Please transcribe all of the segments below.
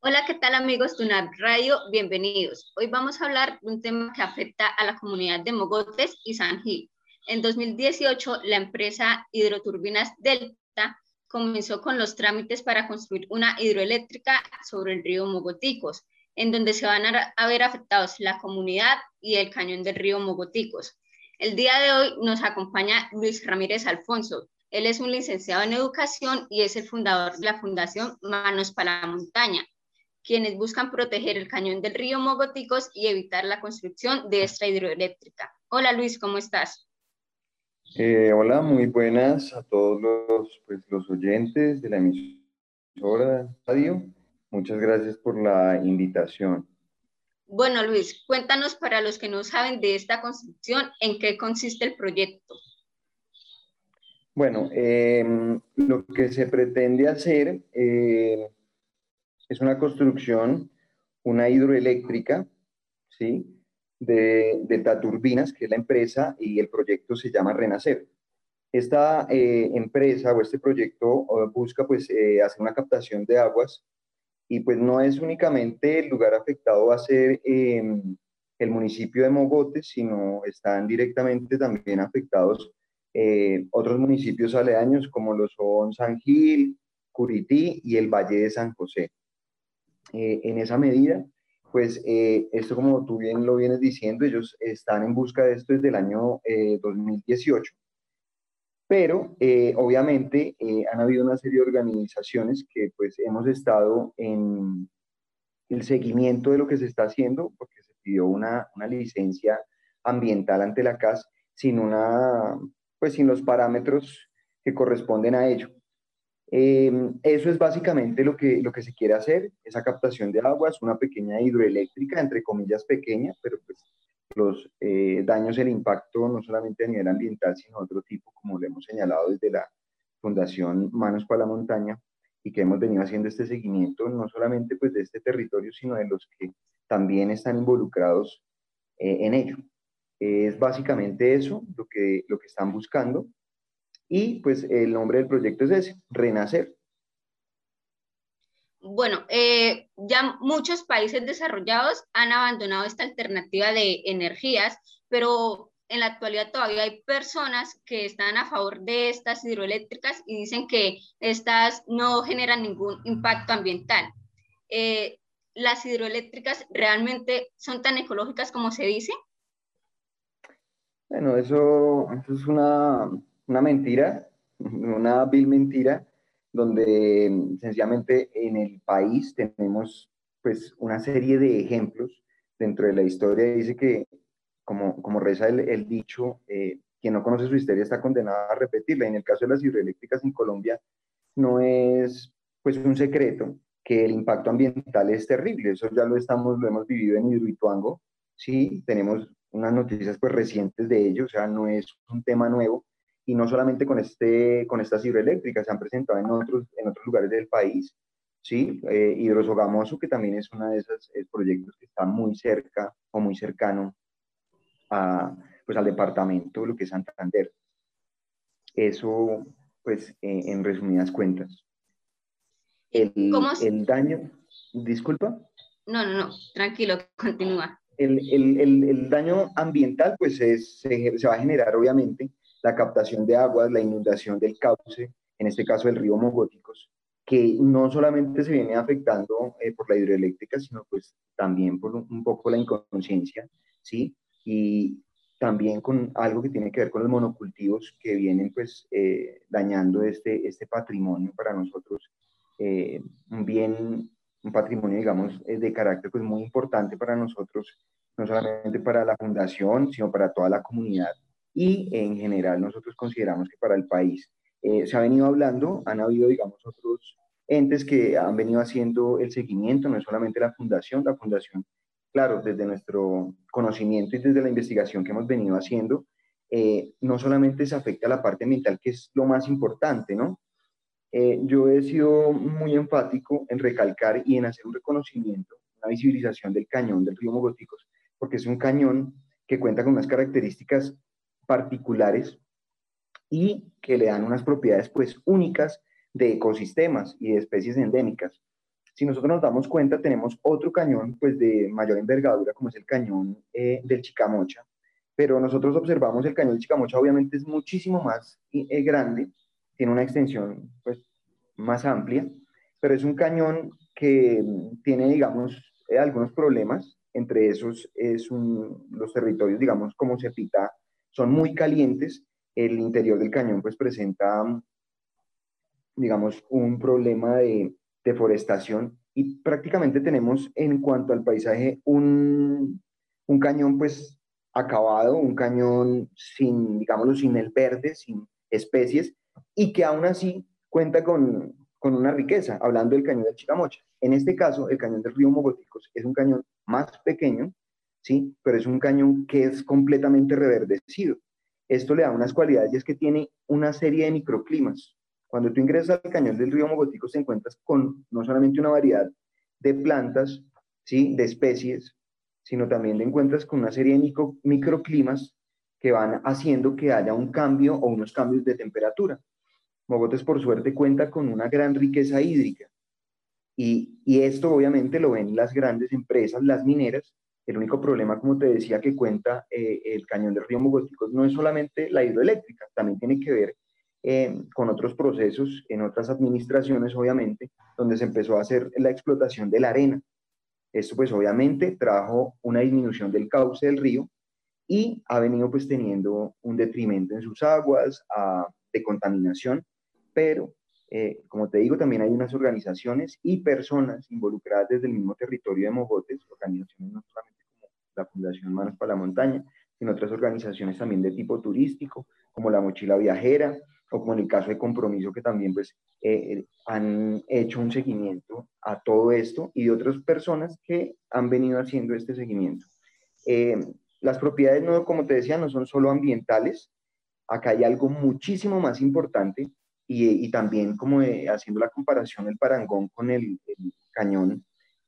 Hola, ¿qué tal amigos de UNAP Radio? Bienvenidos. Hoy vamos a hablar de un tema que afecta a la comunidad de Mogotes y San Gil. En 2018, la empresa Hidroturbinas Delta comenzó con los trámites para construir una hidroeléctrica sobre el río Mogoticos, en donde se van a ver afectados la comunidad y el cañón del río Mogoticos. El día de hoy nos acompaña Luis Ramírez Alfonso. Él es un licenciado en educación y es el fundador de la Fundación Manos para la Montaña, quienes buscan proteger el cañón del río Mogoticos y evitar la construcción de esta hidroeléctrica. Hola Luis, ¿cómo estás? Eh, hola, muy buenas a todos los, pues, los oyentes de la emisora radio. Muchas gracias por la invitación. Bueno, Luis, cuéntanos para los que no saben de esta construcción, ¿en qué consiste el proyecto? Bueno, em, lo que se pretende hacer eh, es una construcción, una hidroeléctrica, ¿sí? De, de Taturbinas, que es la empresa, y el proyecto se llama Renacer. Esta eh, empresa o este proyecto busca pues eh, hacer una captación de aguas y pues no es únicamente el lugar afectado va a ser em, el municipio de Mogotes, sino están directamente también afectados eh, otros municipios aledaños como lo son San Gil, Curití y el Valle de San José. Eh, en esa medida, pues eh, esto como tú bien lo vienes diciendo, ellos están en busca de esto desde el año 2018. Pero obviamente han habido una serie de organizaciones que pues hemos estado en el seguimiento de lo que se está haciendo, porque se pidió una, una licencia ambiental ante la CAS sin, una, pues sin los parámetros que corresponden a ello. Eh, eso es básicamente lo que, lo que se quiere hacer, esa captación de aguas, una pequeña hidroeléctrica, entre comillas pequeña, pero pues los eh, daños, el impacto no solamente a nivel ambiental, sino otro tipo, como lo hemos señalado desde la Fundación Manos para la Montaña, y que hemos venido haciendo este seguimiento, no solamente pues de este territorio, sino de los que también están involucrados eh, en ello. Es básicamente eso lo que, lo que están buscando. Y pues el nombre del proyecto es ese, Renacer. Bueno, eh, ya muchos países desarrollados han abandonado esta alternativa de energías, pero en la actualidad todavía hay personas que están a favor de estas hidroeléctricas y dicen que estas no generan ningún impacto ambiental. Eh, ¿Las hidroeléctricas realmente son tan ecológicas como se dice? Bueno, eso, es una, una mentira, una vil mentira, donde sencillamente en el país tenemos pues una serie de ejemplos dentro de la historia. Dice que, como, como reza el, el dicho, eh, quien no conoce su historia está condenado a repetirla. En el caso de las hidroeléctricas en Colombia, no es pues un secreto que el impacto ambiental es terrible. Eso ya lo estamos, lo hemos vivido en Hidroituango. Sí, tenemos unas noticias pues recientes de ello, o sea, no es un tema nuevo y no solamente con, este, con estas hidroeléctricas, se han presentado en otros, en otros lugares del país, ¿sí? Eh, Hidrosogamoso, que también es uno de esos eh, proyectos que está muy cerca o muy cercano a, pues, al departamento, lo que es Santander. Eso, pues, eh, en resumidas cuentas. El, el daño, disculpa. No, no, no, tranquilo, continúa el, el, el, daño ambiental pues es, se, se, va a generar obviamente la captación de aguas, la inundación del cauce, en este caso el río Mogóticos, que no solamente se viene afectando eh, por la hidroeléctrica, sino pues también por un, poco la inconsciencia, ¿sí? Y también con algo que tiene que ver con los monocultivos que vienen pues eh, dañando este, este patrimonio para nosotros, eh, un bien un patrimonio, digamos, de carácter pues, muy importante para nosotros, no solamente para la fundación, sino para toda la comunidad y en general nosotros consideramos que para el país. Eh, se ha venido hablando, han habido, digamos, otros entes que han venido haciendo el seguimiento, no es solamente la fundación, la fundación, claro, desde nuestro conocimiento y desde la investigación que hemos venido haciendo, eh, no solamente se afecta a la parte mental, que es lo más importante, ¿no? Eh, yo he sido muy enfático en recalcar y en hacer un reconocimiento, una visibilización del cañón del río Mogoticos, porque es un cañón que cuenta con unas características particulares y que le dan unas propiedades pues únicas de ecosistemas y de especies endémicas. Si nosotros nos damos cuenta, tenemos otro cañón pues de mayor envergadura, como es el cañón eh, del Chicamocha, pero nosotros observamos el cañón del Chicamocha, obviamente es muchísimo más eh, grande, tiene una extensión pues más amplia, pero es un cañón que tiene, digamos, eh, algunos problemas, entre esos es los territorios, digamos, como Cepita, son muy calientes, el interior del cañón pues presenta, digamos, un problema de deforestación y prácticamente tenemos en cuanto al paisaje un, un cañón pues acabado, un cañón sin, digámoslo, sin el verde, sin especies, y que aún así cuenta con, con una riqueza, hablando del cañón del Chicamocha. En este caso, el cañón del río Mogoticos es un cañón más pequeño, ¿sí? pero es un cañón que es completamente reverdecido. Esto le da unas cualidades y es que tiene una serie de microclimas. Cuando tú ingresas al cañón del río Mogoticos te encuentras con no solamente una variedad de plantas, ¿sí? de especies, sino también te encuentras con una serie de microclimas que van haciendo que haya un cambio o unos cambios de temperatura. Mogotes, por suerte, cuenta con una gran riqueza hídrica. Y, esto obviamente lo ven las grandes empresas, las mineras. El único problema, como te decía, que cuenta eh, el cañón del río Mogoticos no es solamente la hidroeléctrica, también tiene que ver eh, con otros procesos en otras administraciones, obviamente, donde se empezó a hacer la explotación de la arena. Esto pues obviamente trajo una disminución del cauce del río y ha venido pues teniendo un detrimento en sus aguas, de contaminación pero eh, como te digo, también hay unas organizaciones y personas involucradas desde el mismo territorio de Mogotes, organizaciones no solamente la Fundación Manos para la Montaña, sino otras organizaciones también de tipo turístico, como la Mochila Viajera, o como en el caso de Compromiso, que también pues eh, eh, han hecho un seguimiento a todo esto, y de otras personas que han venido haciendo este seguimiento. las propiedades, no, como te decía, no son solo ambientales, acá hay algo muchísimo más importante, y, también como haciendo la comparación el parangón con el, cañón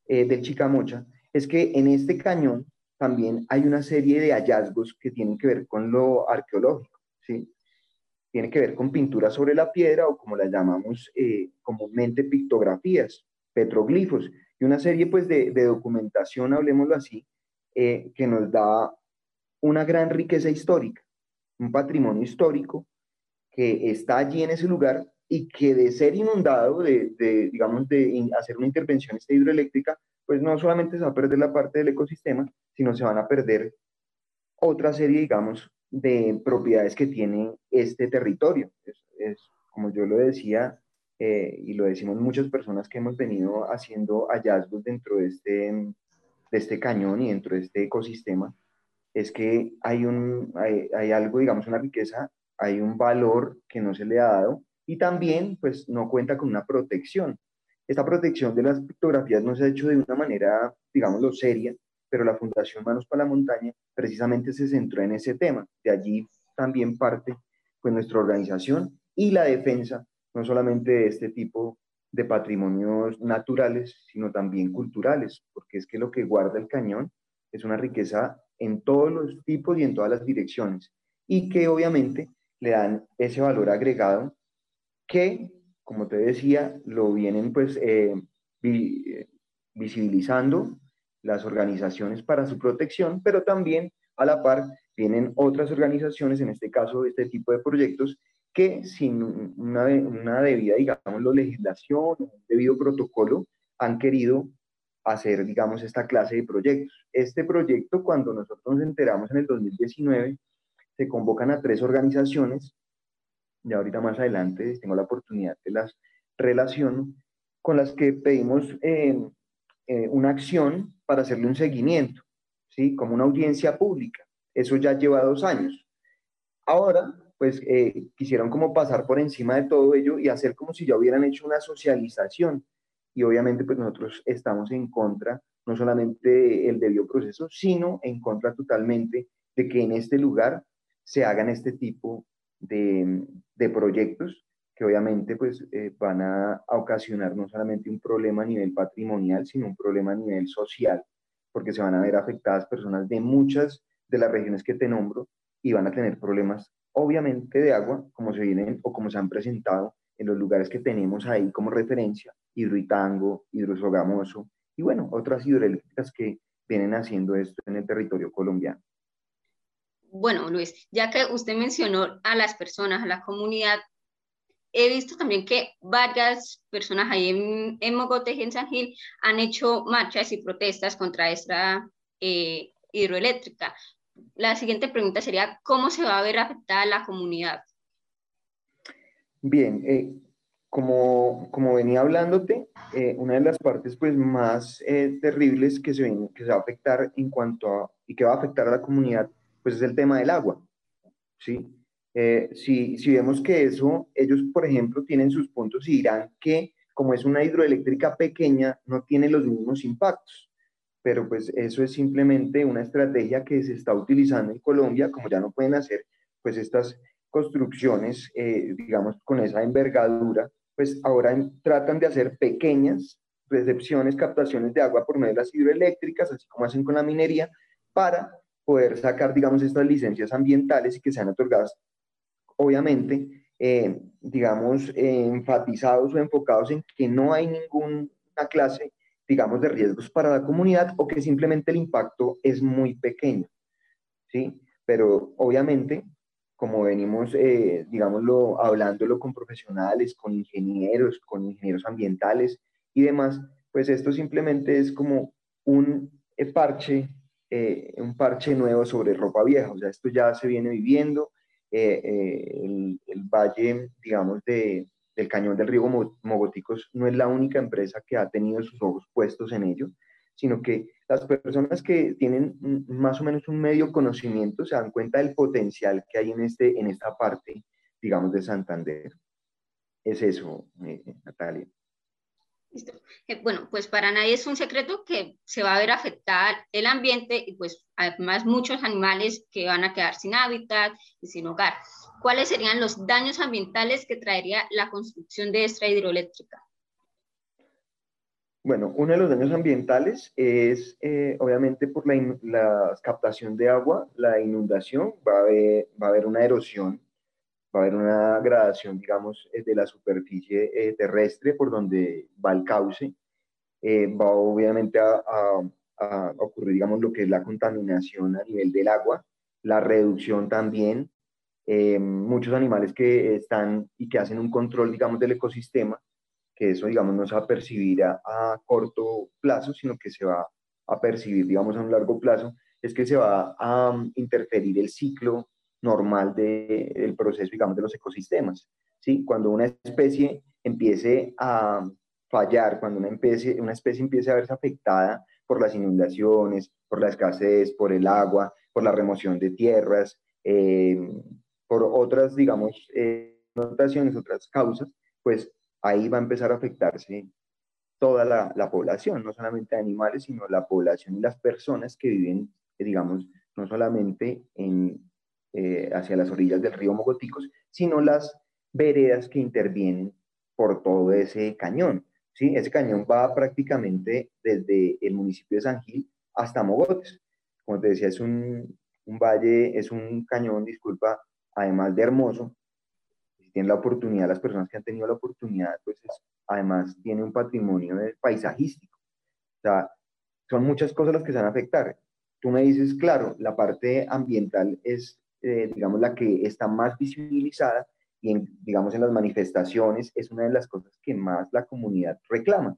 eh, del Chicamocha, es que en este cañón también hay una serie de hallazgos que tienen que ver con lo arqueológico, ¿sí? Tiene que ver con pinturas sobre la piedra o como las llamamos eh, comúnmente pictografías, petroglifos y una serie pues de, de documentación, hablemoslo así, eh, que nos da una gran riqueza histórica, un patrimonio histórico que está allí en ese lugar y que de ser inundado, de, digamos, de hacer una intervención esta hidroeléctrica, pues no solamente se va a perder la parte del ecosistema, sino se van a perder otra serie, digamos, de propiedades que tiene este territorio. Es, como yo lo decía, eh, y lo decimos muchas personas que hemos venido haciendo hallazgos dentro de este, de este cañón y dentro de este ecosistema, es que hay, un, hay, hay algo, digamos, una riqueza hay un valor que no se le ha dado y también pues no cuenta con una protección. Esta protección de las pictografías no se ha hecho de una manera, digámoslo, seria, pero la Fundación Manos para la Montaña precisamente se centró en ese tema. De allí también parte pues nuestra organización y la defensa no solamente de este tipo de patrimonios naturales, sino también culturales, porque es que lo que guarda el cañón es una riqueza en todos los tipos y en todas las direcciones, y que obviamente le dan ese valor agregado que, como te decía, lo vienen pues eh, eh, visibilizando las organizaciones para su protección, pero también a la par vienen otras organizaciones, en este caso este tipo de proyectos, que sin una, una debida, digamos, legislación, un debido protocolo, han querido hacer, digamos, esta clase de proyectos. Este proyecto, cuando nosotros nos enteramos en el 2019, se convocan a tres organizaciones, y ahorita más adelante tengo la oportunidad de las relación con las que pedimos eh, eh, una acción para hacerle un seguimiento, ¿sí? como una audiencia pública. Eso ya lleva dos años. Ahora, pues eh, quisieron como pasar por encima de todo ello y hacer como si ya hubieran hecho una socialización. Y obviamente pues nosotros estamos en contra, no solamente el debido proceso, sino en contra totalmente de que en este lugar se hagan este tipo de, proyectos que obviamente pues eh, van a, ocasionar no solamente un problema a nivel patrimonial, sino un problema a nivel social, porque se van a ver afectadas personas de muchas de las regiones que te nombro y van a tener problemas obviamente de agua, como se vienen o como se han presentado en los lugares que tenemos ahí como referencia, Hidroitango, Hidrosogamoso y bueno, otras hidroeléctricas que vienen haciendo esto en el territorio colombiano. Bueno, Luis, ya que usted mencionó a las personas, a la comunidad, he visto también que varias personas ahí en, en en San Gil han hecho marchas y protestas contra esta eh, hidroeléctrica. La siguiente pregunta sería, ¿cómo se va a ver afectada la comunidad? Bien, eh, como, como, venía hablándote, eh, una de las partes pues, más terribles que se, ven, que se va a afectar en cuanto a, y que va a afectar a la comunidad, pues es el tema del agua, ¿sí? Eh, si, vemos que eso, ellos, por ejemplo, tienen sus puntos y dirán que como es una hidroeléctrica pequeña, no tiene los mismos impactos. Pero pues eso es simplemente una estrategia que se está utilizando en Colombia, como ya no pueden hacer pues estas construcciones, eh, digamos, con esa envergadura, pues ahora tratan de hacer pequeñas recepciones, captaciones de agua por medio de las hidroeléctricas, así como hacen con la minería, para poder sacar, digamos, estas licencias ambientales y que sean otorgadas obviamente, eh, digamos, eh, enfatizados o enfocados en que no hay ninguna clase, digamos, de riesgos para la comunidad o que simplemente el impacto es muy pequeño, ¿sí? Pero obviamente, como venimos, eh, digámoslo, hablándolo con profesionales, con ingenieros, con ingenieros ambientales y demás, pues esto simplemente es como un parche, un parche nuevo sobre ropa vieja, o sea, esto ya se viene viviendo, eh, eh, el, valle, digamos, de, del cañón del río Mogoticos no es la única empresa que ha tenido sus ojos puestos en ello, sino que las personas que tienen más o menos un medio conocimiento se dan cuenta del potencial que hay en, este, en esta parte, digamos, de Santander. Es eso, eh, Eh, bueno, pues para nadie es un secreto que se va a ver afectada el ambiente y pues además muchos animales que van a quedar sin hábitat y sin hogar. ¿Cuáles serían los daños ambientales que traería la construcción de esta hidroeléctrica? Bueno, uno de los daños ambientales es eh, obviamente por la, captación de agua, la inundación, va a haber una erosión va a haber una gradación, digamos, eh, de la superficie eh, terrestre por donde va el cauce. Eh, va obviamente a, a, ocurrir, digamos, lo que es la contaminación a nivel del agua, la reducción también, muchos animales que están y que hacen un control, digamos, del ecosistema, que eso, digamos, no se va a percibir a, a corto plazo, sino que se va a percibir, digamos, a un largo plazo, es que se va a um, interferir el ciclo normal del proceso, digamos, de los ecosistemas. ¿sí? Cuando una especie empiece a fallar, cuando una especie, una especie empiece a verse afectada por las inundaciones, por la escasez, por el agua, por la remoción de tierras, eh, por otras, digamos, eh, otras causas, pues ahí va a empezar a afectarse toda la, la, población, no solamente animales, sino la población y las personas que viven, digamos, no solamente en, eh, hacia las orillas del río Mogoticos, sino las veredas que intervienen por todo ese cañón. ¿sí? Ese cañón va prácticamente desde el municipio de San Gil hasta Mogotes. Como te decía, es un, valle, es un cañón, disculpa, además de hermoso. Si tienen la oportunidad, las personas que han tenido la oportunidad, pues además tiene un patrimonio paisajístico. O sea, son muchas cosas las que se van a afectar. Tú me dices, claro, la parte ambiental es eh, digamos, la que está más visibilizada y, en, digamos, en las manifestaciones es una de las cosas que más la comunidad reclama.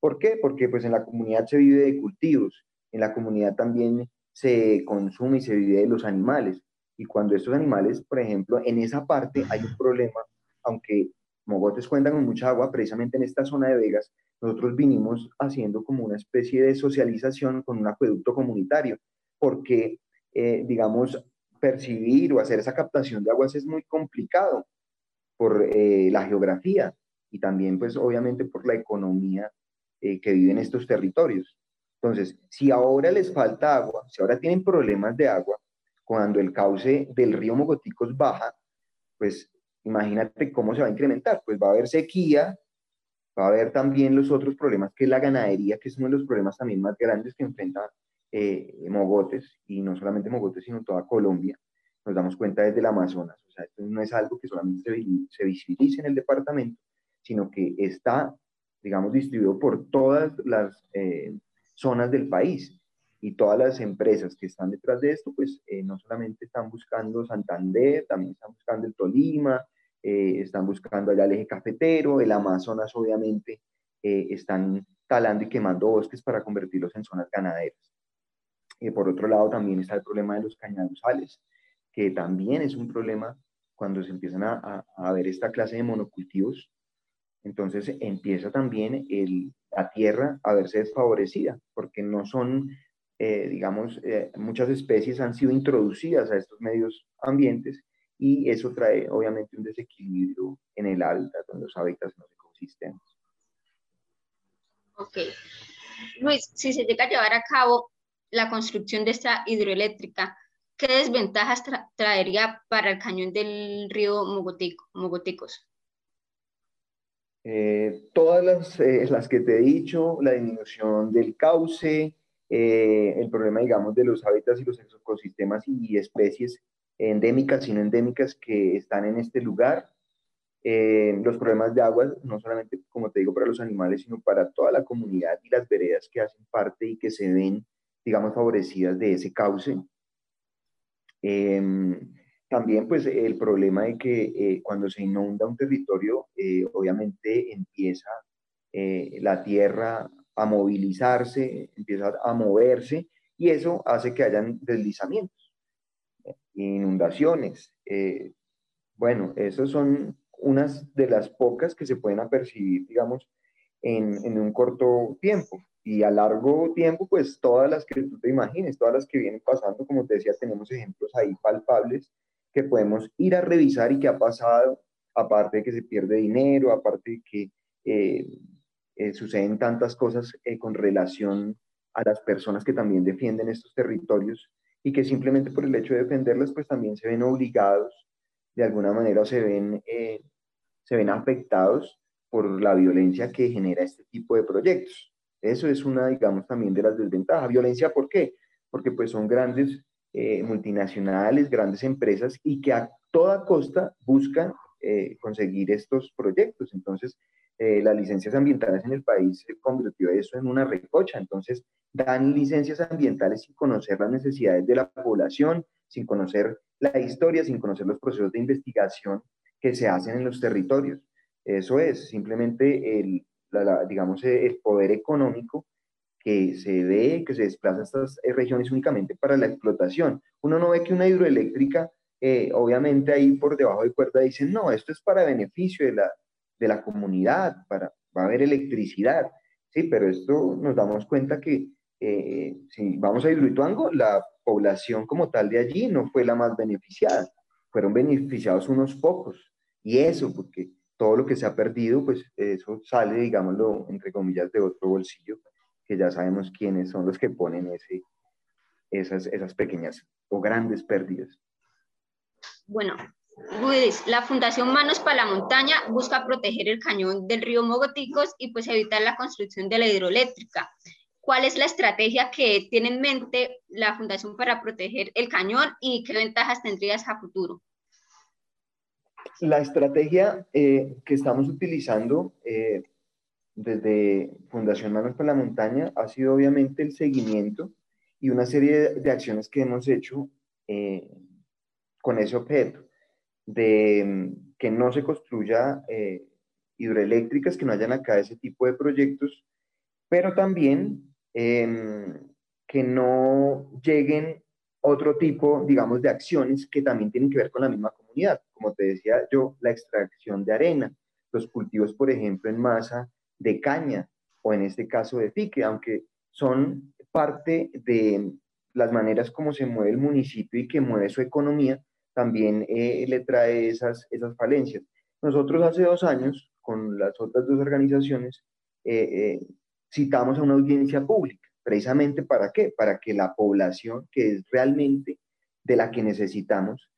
¿Por qué? Porque pues en la comunidad se vive de cultivos, en la comunidad también se consume y se vive de los animales. Y cuando estos animales, por ejemplo, en esa parte hay un problema, aunque Mogotes cuentan con mucha agua, precisamente en esta zona de Vegas, nosotros vinimos haciendo como una especie de socialización con un acueducto comunitario, porque, eh, digamos, percibir o hacer esa captación de aguas es muy complicado por eh, la geografía y también pues obviamente por la economía eh, que viven estos territorios. Entonces, si ahora les falta agua, si ahora tienen problemas de agua, cuando el cauce del río Mogoticos baja, pues imagínate cómo se va a incrementar, pues va a haber sequía, va a haber también los otros problemas que es la ganadería, que es uno de los problemas también más grandes que enfrenta eh, Mogotes, y no solamente Mogotes, sino toda Colombia, nos damos cuenta desde el Amazonas. O sea, esto no es algo que solamente se, visibilice en el departamento, sino que está, digamos, distribuido por todas las eh, zonas del país. Y todas las empresas que están detrás de esto, pues eh, no solamente están buscando Santander, también están buscando el Tolima, eh, están buscando allá el eje cafetero, el Amazonas obviamente, están talando y quemando bosques para convertirlos en zonas ganaderas. Y por otro lado también está el problema de los cañaduzales, que también es un problema cuando se empiezan a, a, ver esta clase de monocultivos. Entonces empieza también el, la tierra a verse desfavorecida, porque no son, eh, digamos, eh, muchas especies han sido introducidas a estos medios ambientes y eso trae obviamente un desequilibrio en el hábitat, en los hábitats, en los ecosistemas. Ok. Luis, si se llega a llevar a cabo la construcción de esta hidroeléctrica, ¿qué desventajas traería para el cañón del río Mogoticos? Eh, todas las, eh, las, que te he dicho, la disminución del cauce, eh, el problema, digamos, de los hábitats y los ecosistemas y especies endémicas y no endémicas que están en este lugar, los problemas de agua, no solamente, como te digo, para los animales, sino para toda la comunidad y las veredas que hacen parte y que se ven, digamos, favorecidas de ese cauce. Em, también, pues, el problema de que eh, cuando se inunda un territorio, eh, obviamente empieza la tierra a movilizarse, empieza a moverse, y eso hace que hayan deslizamientos, inundaciones. bueno, esos son unas de las pocas que se pueden apercibir, digamos, en, en, un corto tiempo. Y a largo tiempo, pues todas las que tú te imagines, todas las que vienen pasando, como te decía, tenemos ejemplos ahí palpables que podemos ir a revisar y qué ha pasado, aparte de que se pierde dinero, aparte de que eh, eh, suceden tantas cosas eh, con relación a las personas que también defienden estos territorios y que simplemente por el hecho de defenderlas, pues también se ven obligados de alguna manera se ven, eh, se ven afectados por la violencia que genera este tipo de proyectos. Eso es una, digamos, también de las desventajas. ¿Violencia por qué? Porque pues son grandes eh, multinacionales, grandes empresas y que a toda costa buscan eh, conseguir estos proyectos. Entonces, las licencias ambientales en el país se convirtió eso en una recocha. Entonces, dan licencias ambientales sin conocer las necesidades de la población, sin conocer la historia, sin conocer los procesos de investigación que se hacen en los territorios. Eso es simplemente el, digamos, el poder económico que se ve, que se desplaza a estas regiones únicamente para la explotación. Uno no ve que una hidroeléctrica, eh, obviamente ahí por debajo de cuerda dicen, no, esto es para beneficio de la, de la comunidad, para, va a haber electricidad. Sí, pero esto nos damos cuenta que eh, si vamos a Hidroituango, la población como tal de allí no fue la más beneficiada, fueron beneficiados unos pocos. Y eso, porque todo lo que se ha perdido, pues eso sale, digámoslo, entre comillas, de otro bolsillo, que ya sabemos quiénes son los que ponen ese, esas, esas pequeñas o grandes pérdidas. Bueno, Luis, la Fundación Manos para la Montaña busca proteger el cañón del río Mogoticos y pues evitar la construcción de la hidroeléctrica. ¿Cuál es la estrategia que tiene en mente la Fundación para proteger el cañón y qué ventajas tendrías a futuro? La estrategia eh, que estamos utilizando eh, desde Fundación Manos para la Montaña ha sido obviamente el seguimiento y una serie de, acciones que hemos hecho eh, con ese objeto, de mm, que no se construya hidroeléctricas, que no hayan acá ese tipo de proyectos, pero también Em, que no lleguen otro tipo, digamos, de acciones que también tienen que ver con la misma comunidad. Como te decía yo, la extracción de arena, los cultivos, por ejemplo, en masa de caña o en este caso de pique, aunque son parte de las maneras como se mueve el municipio y que mueve su economía, también eh, le trae esas, esas falencias. Nosotros hace dos años, con las otras dos organizaciones, eh, eh, citamos a una audiencia pública. ¿Precisamente para qué? Para que la población, que es realmente de la que necesitamos,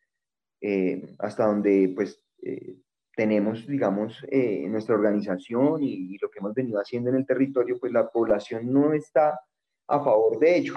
eh, hasta donde pues eh, tenemos, digamos, eh, nuestra organización y, lo que hemos venido haciendo en el territorio, pues la población no está a favor de ello.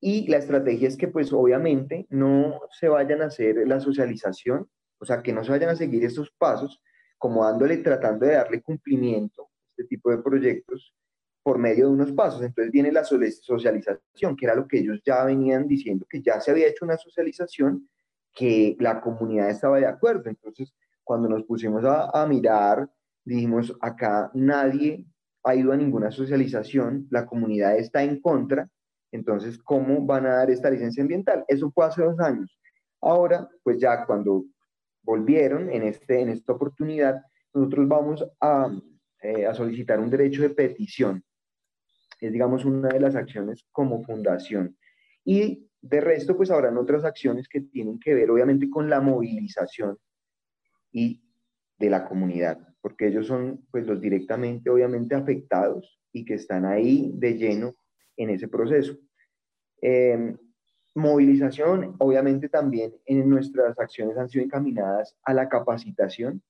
Y la estrategia es que pues obviamente no se vayan a hacer la socialización, o sea, que no se vayan a seguir estos pasos, como dándole, tratando de darle cumplimiento a este tipo de proyectos por medio de unos pasos. Entonces viene la socialización, que era lo que ellos ya venían diciendo, que ya se había hecho una socialización, que la comunidad estaba de acuerdo. Entonces, cuando nos pusimos a, a mirar, dijimos, acá nadie ha ido a ninguna socialización, la comunidad está en contra, entonces, ¿cómo van a dar esta licencia ambiental? Eso fue hace dos años. Ahora, pues ya cuando volvieron en, este, en esta oportunidad, nosotros vamos a, eh, a solicitar un derecho de petición. Es, digamos, una de las acciones como fundación. Y de resto, pues habrán otras acciones que tienen que ver, obviamente, con la movilización y de la comunidad, porque ellos son, pues, los directamente, obviamente, afectados y que están ahí de lleno en ese proceso. Em, movilización, obviamente también en nuestras acciones han sido encaminadas a la capacitación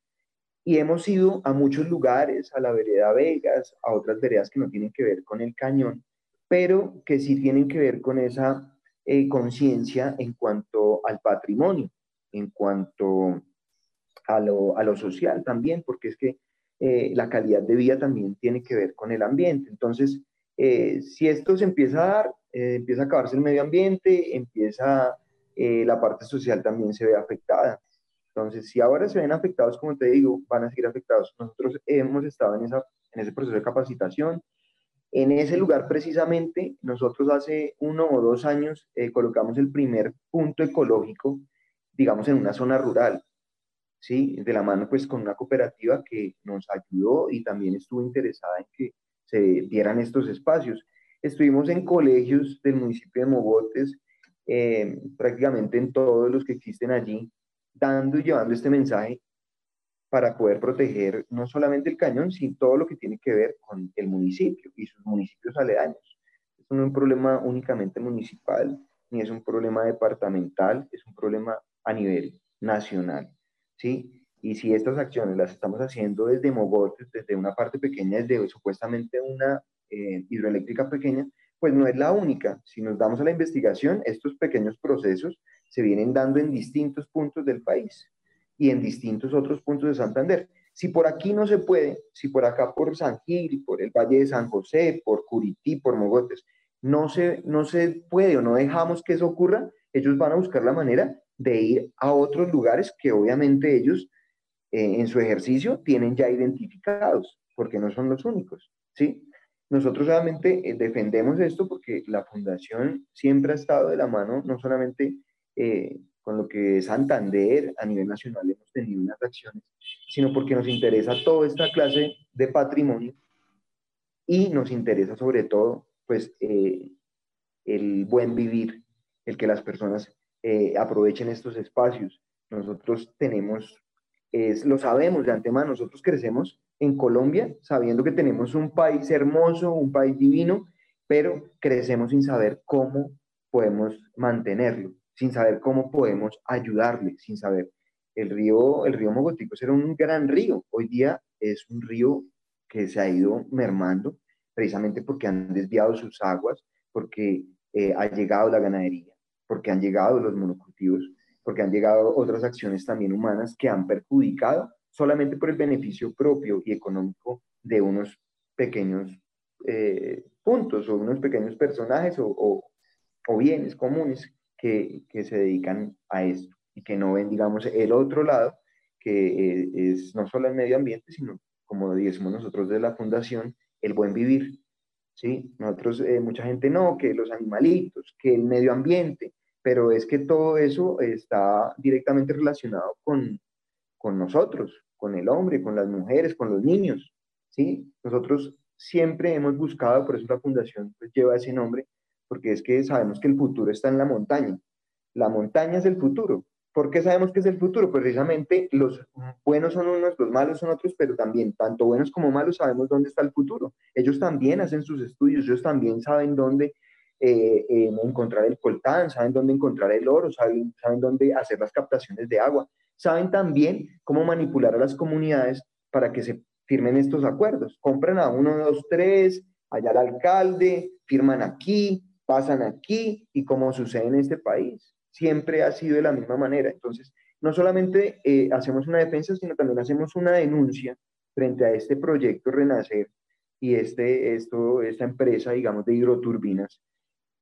y hemos ido a muchos lugares, a la vereda Vegas, a otras veredas que no tienen que ver con el cañón, pero que sí tienen que ver con esa eh, conciencia en cuanto al patrimonio, en cuanto a lo, a lo social también, porque es que eh, la calidad de vida también tiene que ver con el ambiente. Entonces, eh, si esto se empieza a dar, eh, empieza a acabarse el medio ambiente, empieza la parte social también se ve afectada. Entonces, si ahora se ven afectados, como te digo, van a seguir afectados. Nosotros hemos estado en, esa, en ese proceso de capacitación. En ese lugar precisamente, nosotros hace uno o dos años colocamos el primer punto ecológico, digamos, en una zona rural. ¿sí? De la mano pues con una cooperativa que nos ayudó y también estuvo interesada en que se dieran estos espacios. Estuvimos en colegios del municipio de Mogotes, eh, prácticamente en todos los que existen allí, dando y llevando este mensaje para poder proteger no solamente el cañón, sino todo lo que tiene que ver con el municipio y sus municipios aledaños. Esto no es un problema únicamente municipal, ni es un problema departamental, es un problema a nivel nacional. ¿sí? Y si estas acciones las estamos haciendo desde Mogotes, desde una parte pequeña, desde supuestamente una eh, hidroeléctrica pequeña, pues no es la única. Si nos damos a la investigación, estos pequeños procesos se vienen dando en distintos puntos del país y en distintos otros puntos de Santander. Si por aquí no se puede, si por acá por San Gil, por el Valle de San José, por Curití, por Mogotes, no se, no se puede o no dejamos que eso ocurra, ellos van a buscar la manera de ir a otros lugares que obviamente ellos eh, en su ejercicio tienen ya identificados, porque no son los únicos, ¿sí? Nosotros realmente eh, defendemos esto porque la fundación siempre ha estado de la mano, no solamente eh, con lo que Santander, a nivel nacional hemos tenido unas acciones, sino porque nos interesa toda esta clase de patrimonio y nos interesa sobre todo, pues, el buen vivir, el que las personas aprovechen estos espacios. Nosotros tenemos es, lo sabemos de antemano, nosotros crecemos en Colombia sabiendo que tenemos un país hermoso, un país divino, pero crecemos sin saber cómo podemos mantenerlo, sin saber cómo podemos ayudarle, sin saber. El río, el río Mogoticos era un gran río, hoy día es un río que se ha ido mermando precisamente porque han desviado sus aguas, porque eh, ha llegado la ganadería, porque han llegado los monocultivos, porque han llegado otras acciones también humanas que han perjudicado solamente por el beneficio propio y económico de unos pequeños eh, puntos o unos pequeños personajes o, o, bienes comunes que, se dedican a esto y que no ven, digamos, el otro lado, que eh, es no solo el medio ambiente, sino, como decimos nosotros de la fundación, el buen vivir. ¿sí? Nosotros, eh, mucha gente no, que los animalitos, que el medio ambiente, pero es que todo eso está directamente relacionado con, con nosotros, con el hombre, con las mujeres, con los niños, ¿sí? Nosotros siempre hemos buscado, por eso la fundación pues, lleva ese nombre, porque es que sabemos que el futuro está en la montaña. La montaña es el futuro. ¿Por qué sabemos que es el futuro? Precisamente los buenos son unos, los malos son otros, pero también tanto buenos como malos sabemos dónde está el futuro. Ellos también hacen sus estudios, ellos también saben dónde eh, encontrar el coltán, saben dónde encontrar el oro, saben, saben dónde hacer las captaciones de agua, saben también cómo manipular a las comunidades para que se firmen estos acuerdos. Compran a uno, dos, tres, allá al alcalde, firman aquí, pasan aquí y como sucede en este país. Siempre ha sido de la misma manera. Entonces, no solamente eh, hacemos una defensa, sino también hacemos una denuncia frente a este proyecto Renacer y este, esto, esta empresa, digamos, de hidroturbinas,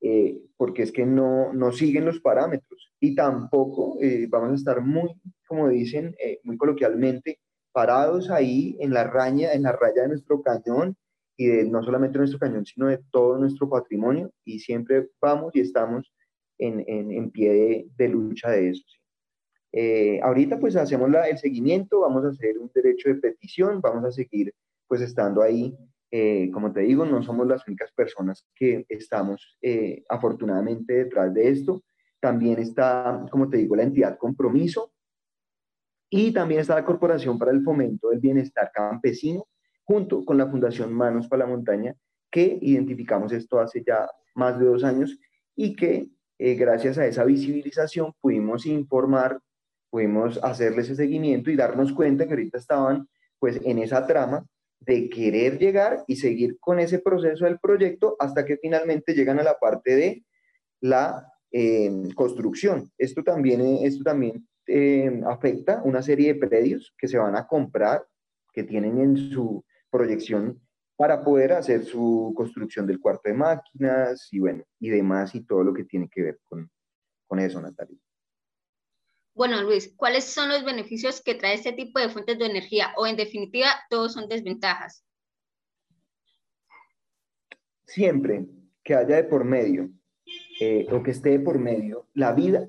eh, porque es que no, no siguen los parámetros y tampoco eh, vamos a estar muy, como dicen muy coloquialmente, parados ahí en la raya, en la raya de nuestro cañón y de no solamente de nuestro cañón, sino de todo nuestro patrimonio y siempre vamos y estamos en, en, en pie de, lucha de eso. Eh, ahorita pues hacemos la, el seguimiento, vamos a hacer un derecho de petición, vamos a seguir pues estando ahí. Eh, como te digo, no somos las únicas personas que estamos eh, afortunadamente detrás de esto. También está, como te digo, la entidad Compromiso y también está la Corporación para el Fomento del Bienestar Campesino, junto con la Fundación Manos para la Montaña, que identificamos esto hace ya más de dos años y que gracias a esa visibilización pudimos informar pudimos hacerle ese seguimiento y darnos cuenta que ahorita estaban pues en esa trama de querer llegar y seguir con ese proceso del proyecto hasta que finalmente llegan a la parte de la eh, construcción. Esto también, esto también eh, afecta una serie de predios que se van a comprar, que tienen en su proyección para poder hacer su construcción del cuarto de máquinas y bueno, y demás y todo lo que tiene que ver con, con eso, Natalia. Bueno, Luis, ¿cuáles son los beneficios que trae este tipo de fuentes de energía? O en definitiva, todos son desventajas. Siempre que haya de por medio eh, o que esté de por medio la vida,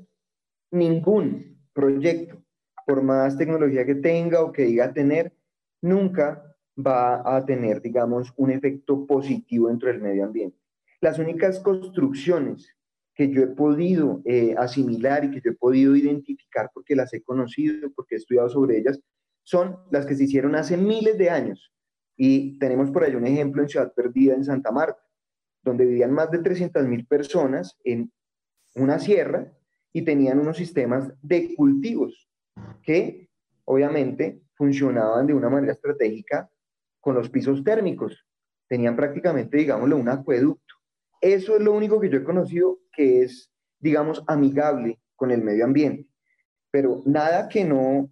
ningún proyecto, por más tecnología que tenga o que diga tener, nunca va a tener, digamos, un efecto positivo dentro del medio ambiente. Las únicas construcciones que yo he podido eh, asimilar y que yo he podido identificar porque las he conocido, porque he estudiado sobre ellas, son las que se hicieron hace miles de años. Y tenemos por ahí un ejemplo en Ciudad Perdida, en Santa Marta, donde vivían más de 300.000 personas en una sierra y tenían unos sistemas de cultivos que obviamente funcionaban de una manera estratégica con los pisos térmicos. Tenían prácticamente, digámoslo, un acueducto. Eso es lo único que yo he conocido que es, digamos, amigable con el medio ambiente. Pero nada que no,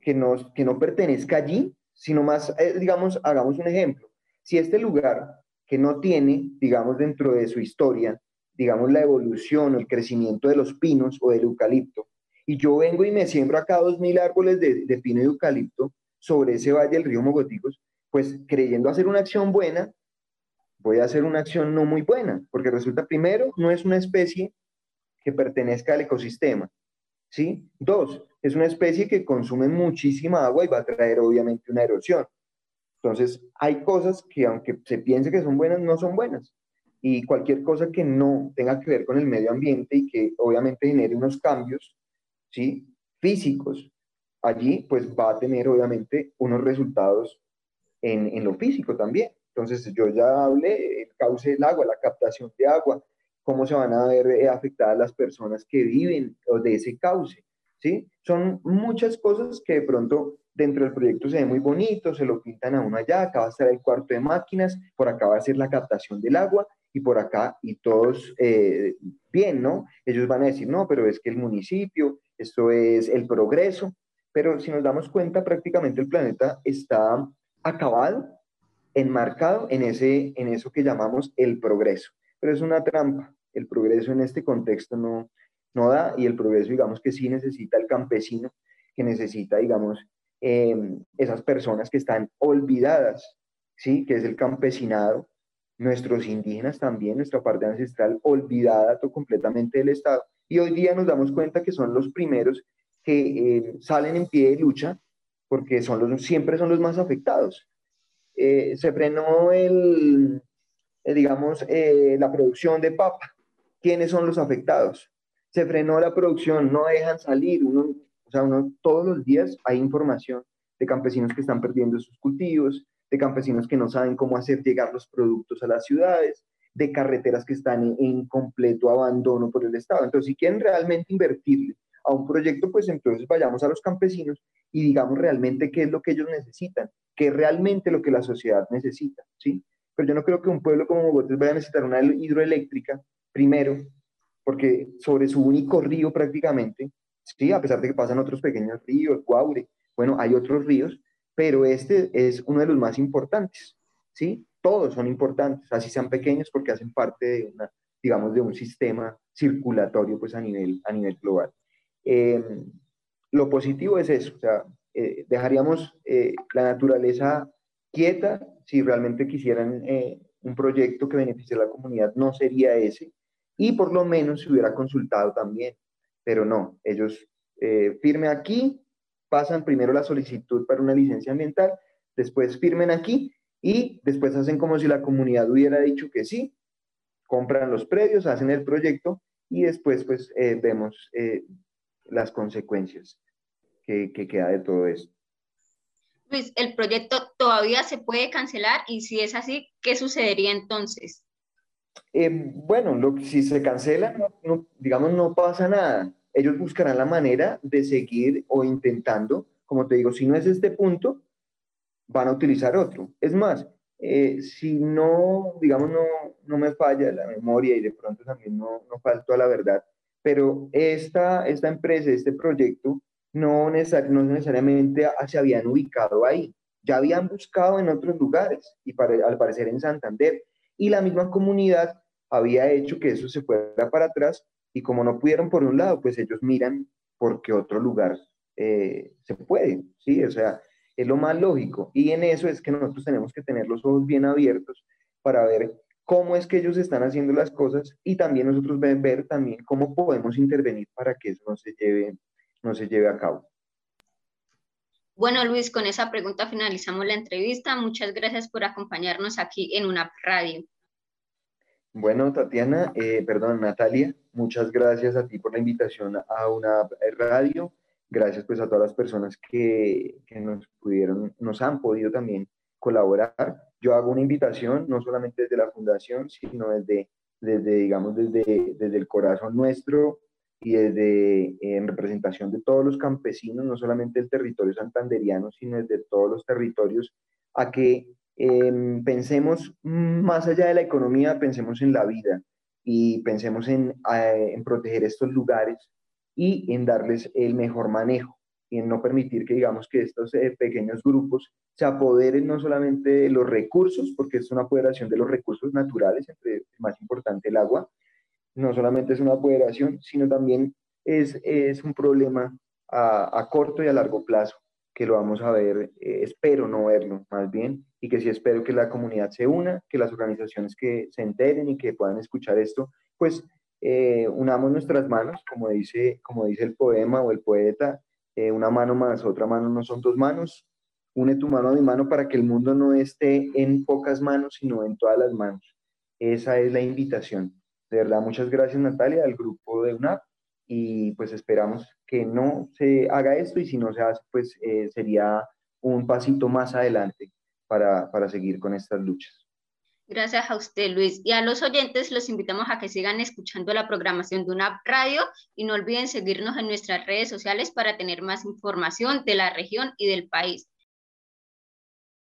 que no, que no pertenezca allí, sino más, eh, digamos, hagamos un ejemplo. Si este lugar que no tiene, digamos, dentro de su historia, digamos, la evolución o el crecimiento de los pinos o del eucalipto, y yo vengo y me siembro acá dos mil árboles de, de pino y eucalipto sobre ese valle del río Mogoticos, pues creyendo hacer una acción buena, voy a hacer una acción no muy buena, porque resulta, primero, no es una especie que pertenezca al ecosistema, ¿sí? Dos, es una especie que consume muchísima agua y va a traer obviamente una erosión. Entonces, hay cosas que aunque se piense que son buenas, no son buenas. Y cualquier cosa que no tenga que ver con el medio ambiente y que obviamente genere unos cambios, ¿sí? Físicos, allí pues va a tener obviamente unos resultados en, en lo físico también. Entonces, yo ya hablé, el cauce del agua, la captación de agua, cómo se van a ver eh, afectadas las personas que viven de ese cauce, ¿sí? Son muchas cosas que de pronto dentro del proyecto se ve muy bonito, se lo pintan a uno allá, acá va a estar el cuarto de máquinas, por acá va a ser la captación del agua y por acá y todos eh, bien, ¿no? Ellos van a decir, no, pero es que el municipio, esto es el progreso, pero si nos damos cuenta, prácticamente el planeta está acabado enmarcado en, ese, en eso que llamamos el progreso. Pero es una trampa. El progreso en este contexto no, no da y el progreso, digamos que sí necesita el campesino, que necesita, digamos, em, esas personas que están olvidadas, ¿sí? Que es el campesinado, nuestros indígenas también, nuestra parte ancestral olvidada completamente del Estado. Y hoy día nos damos cuenta que son los primeros que em, salen en pie de lucha porque son los, siempre son los más afectados. Eh, se frenó el, eh, digamos, eh, la producción de papa. ¿Quiénes son los afectados? Se frenó la producción, no dejan salir. Uno, o sea, todos los días hay información de campesinos que están perdiendo sus cultivos, de campesinos que no saben cómo hacer llegar los productos a las ciudades, de carreteras que están en, completo abandono por el Estado. Entonces, si quieren realmente invertirle a un proyecto, pues entonces vayamos a los campesinos y digamos realmente qué es lo que ellos necesitan, qué es realmente lo que la sociedad necesita, ¿sí? Pero yo no creo que un pueblo como Bogotá vaya a necesitar una hidroeléctrica primero, porque sobre su único río prácticamente, sí, a pesar de que pasan otros pequeños ríos, Guaure, bueno, hay otros ríos, pero este es uno de los más importantes, ¿sí? Todos son importantes, así sean pequeños porque hacen parte de una, digamos, de un sistema circulatorio pues a nivel, a nivel global. Eh, lo positivo es eso, o sea, eh, dejaríamos eh, la naturaleza quieta si realmente quisieran un proyecto que beneficie a la comunidad, no sería ese, y por lo menos se hubiera consultado también, pero no, ellos firmen aquí, pasan primero la solicitud para una licencia ambiental, después firmen aquí y después hacen como si la comunidad hubiera dicho que sí, compran los predios, hacen el proyecto y después pues eh, vemos eh, las consecuencias que, que queda de todo esto. Luis, ¿el proyecto todavía se puede cancelar? Y si es así, ¿qué sucedería entonces? Eh, bueno, lo, si se cancela, digamos, no pasa nada. Ellos buscarán la manera de seguir o intentando, como te digo, si no es este punto, van a utilizar otro. Es más, eh, si no, digamos, no, no, me falla la memoria y de pronto también no, no falto a la verdad, pero esta, esta empresa, este proyecto, no, necesariamente se habían ubicado ahí, ya habían buscado en otros lugares y al parecer en Santander, y la misma comunidad había hecho que eso se fuera para atrás y como no pudieron por un lado, pues ellos miran por qué otro lugar eh, se puede, ¿sí? O sea, es lo más lógico. Y en eso es que nosotros tenemos que tener los ojos bien abiertos para ver cómo es que ellos están haciendo las cosas y también nosotros ver, ver también cómo podemos intervenir para que eso no se lleve, no se lleve a cabo. Bueno, Luis, con esa pregunta finalizamos la entrevista. Muchas gracias por acompañarnos aquí en una radio. Bueno, Tatiana, eh, perdón, Natalia, muchas gracias a ti por la invitación a una radio gracias pues a todas las personas que, que, nos pudieron, nos han podido también colaborar. Yo hago una invitación, no solamente desde la fundación, sino desde, desde digamos, desde, desde el corazón nuestro y desde en representación de todos los campesinos, no solamente del territorio santanderiano, sino desde todos los territorios, a que em, pensemos más allá de la economía, pensemos en la vida y pensemos en, eh, en proteger estos lugares y en darles el mejor manejo y en no permitir que digamos que estos eh, pequeños grupos se apoderen no solamente de los recursos, porque es una apoderación de los recursos naturales, entre más importante el agua, no solamente es una apoderación, sino también es, es un problema a, a, corto y a largo plazo, que lo vamos a ver, eh, espero no verlo más bien, y que sí espero que la comunidad se una, que las organizaciones que se enteren y que puedan escuchar esto, pues eh, unamos nuestras manos, como dice, como dice el poema o el poeta, eh, una mano más otra mano no son dos manos, une tu mano a mi mano para que el mundo no esté en pocas manos, sino en todas las manos. Esa es la invitación. De verdad, muchas gracias Natalia, al grupo de UNAP, y pues esperamos que no se haga esto y si no se hace, pues eh, sería un pasito más adelante para, para seguir con estas luchas. Gracias a usted, Luis. Y a los oyentes los invitamos a que sigan escuchando la programación de una radio y no olviden seguirnos en nuestras redes sociales para tener más información de la región y del país.